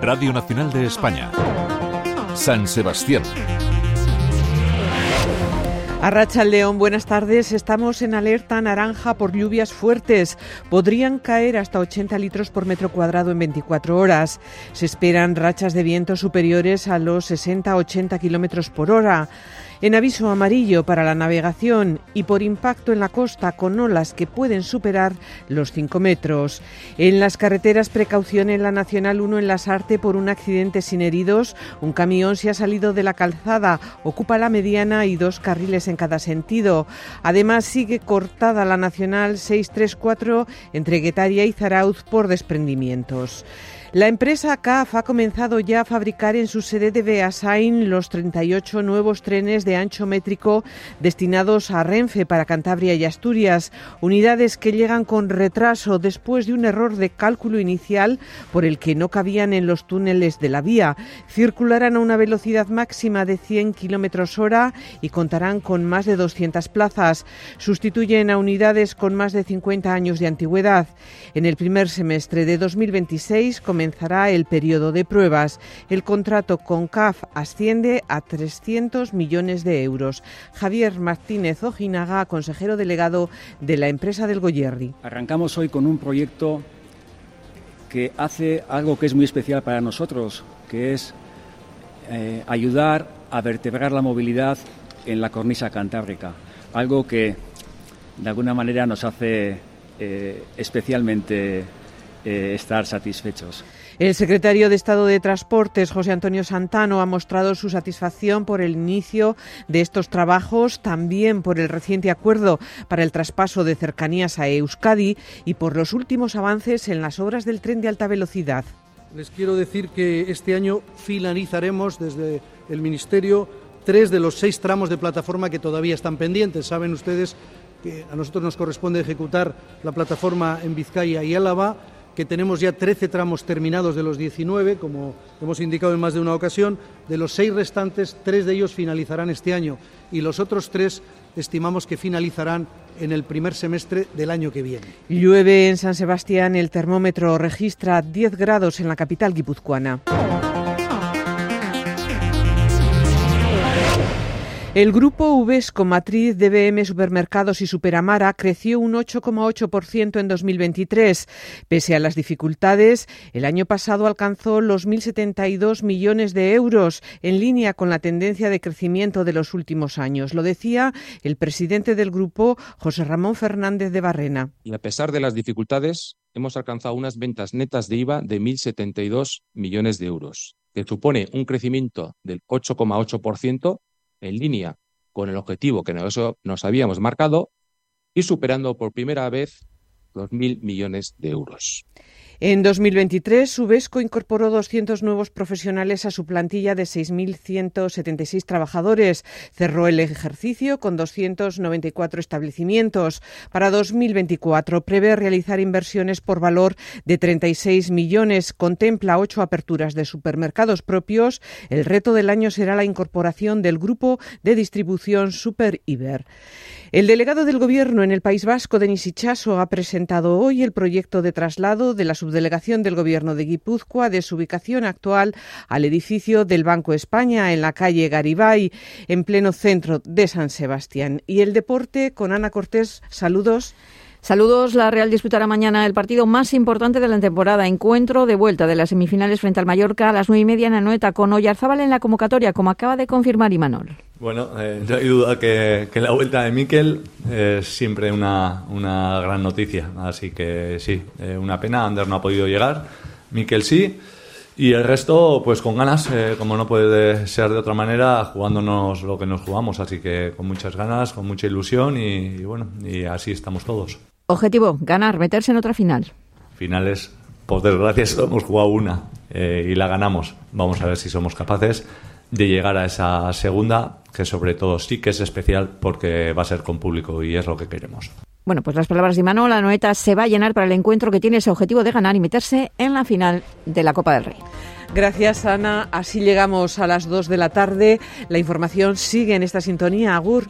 Radio Nacional de España. San Sebastián. Arracha León, buenas tardes. Estamos en alerta naranja por lluvias fuertes. Podrían caer hasta 80 litros por metro cuadrado en 24 horas. Se esperan rachas de viento superiores a los 60-80 kilómetros por hora en aviso amarillo para la navegación y por impacto en la costa con olas que pueden superar los 5 metros. En las carreteras, precaución en la Nacional 1 en Las Arte por un accidente sin heridos. Un camión se ha salido de la calzada, ocupa la mediana y dos carriles en cada sentido. Además, sigue cortada la Nacional 634 entre Guetaria y Zarauz por desprendimientos. La empresa CAF ha comenzado ya a fabricar en su sede de Beasain los 38 nuevos trenes de ancho métrico destinados a Renfe para Cantabria y Asturias, unidades que llegan con retraso después de un error de cálculo inicial por el que no cabían en los túneles de la vía. Circularán a una velocidad máxima de 100 kilómetros hora y contarán con más de 200 plazas. Sustituyen a unidades con más de 50 años de antigüedad. En el primer semestre de 2026 comenzará el periodo de pruebas. El contrato con CAF asciende a 300 millones de euros. Javier Martínez Ojinaga, consejero delegado de la empresa del Goyerri. Arrancamos hoy con un proyecto que hace algo que es muy especial para nosotros, que es eh, ayudar a vertebrar la movilidad en la cornisa cantábrica, algo que de alguna manera nos hace eh, especialmente eh, estar satisfechos. El secretario de Estado de Transportes, José Antonio Santano, ha mostrado su satisfacción por el inicio de estos trabajos, también por el reciente acuerdo para el traspaso de cercanías a Euskadi y por los últimos avances en las obras del tren de alta velocidad. Les quiero decir que este año finalizaremos desde el Ministerio tres de los seis tramos de plataforma que todavía están pendientes. Saben ustedes que a nosotros nos corresponde ejecutar la plataforma en Vizcaya y Álava que tenemos ya 13 tramos terminados de los 19, como hemos indicado en más de una ocasión. De los seis restantes, tres de ellos finalizarán este año y los otros tres estimamos que finalizarán en el primer semestre del año que viene. Llueve en San Sebastián, el termómetro registra 10 grados en la capital guipuzcoana. El grupo Uvesco, matriz de BM Supermercados y Superamara, creció un 8,8% en 2023. Pese a las dificultades, el año pasado alcanzó los 1.072 millones de euros, en línea con la tendencia de crecimiento de los últimos años. Lo decía el presidente del grupo, José Ramón Fernández de Barrena. Y a pesar de las dificultades, hemos alcanzado unas ventas netas de IVA de 1.072 millones de euros, que supone un crecimiento del 8,8% en línea con el objetivo que nos, nos habíamos marcado y superando por primera vez los mil millones de euros. En 2023, Subesco incorporó 200 nuevos profesionales a su plantilla de 6.176 trabajadores. Cerró el ejercicio con 294 establecimientos. Para 2024 prevé realizar inversiones por valor de 36 millones. Contempla ocho aperturas de supermercados propios. El reto del año será la incorporación del grupo de distribución Super Iber. El delegado del Gobierno en el País Vasco, Denis Ichaso, ha presentado hoy el proyecto de traslado de la subdelegación del Gobierno de Guipúzcoa de su ubicación actual al edificio del Banco España en la calle Garibay, en pleno centro de San Sebastián. Y el deporte con Ana Cortés. Saludos. Saludos. La Real disputará mañana el partido más importante de la temporada. Encuentro de vuelta de las semifinales frente al Mallorca a las nueve y media en Anoeta con Oyarzábal en la convocatoria, como acaba de confirmar Imanol. Bueno, eh, no hay duda que, la vuelta de Miquel es siempre una, una gran noticia. Así que sí, eh, una pena. Ander no ha podido llegar. Miquel sí. Y el resto, pues con ganas, eh, como no puede ser de otra manera, jugándonos lo que nos jugamos. Así que con muchas ganas, con mucha ilusión y, bueno, y así estamos todos. Objetivo, ganar, meterse en otra final. Finales, por desgracia, solo hemos jugado una eh, y la ganamos. Vamos a ver si somos capaces de llegar a esa segunda, que sobre todo sí que es especial porque va a ser con público y es lo que queremos. Bueno, pues las palabras de Imanol, la Noeta se va a llenar para el encuentro que tiene ese objetivo de ganar y meterse en la final de la Copa del Rey. Gracias, Ana. Así llegamos a las 2 de la tarde. La información sigue en esta sintonía. Agur.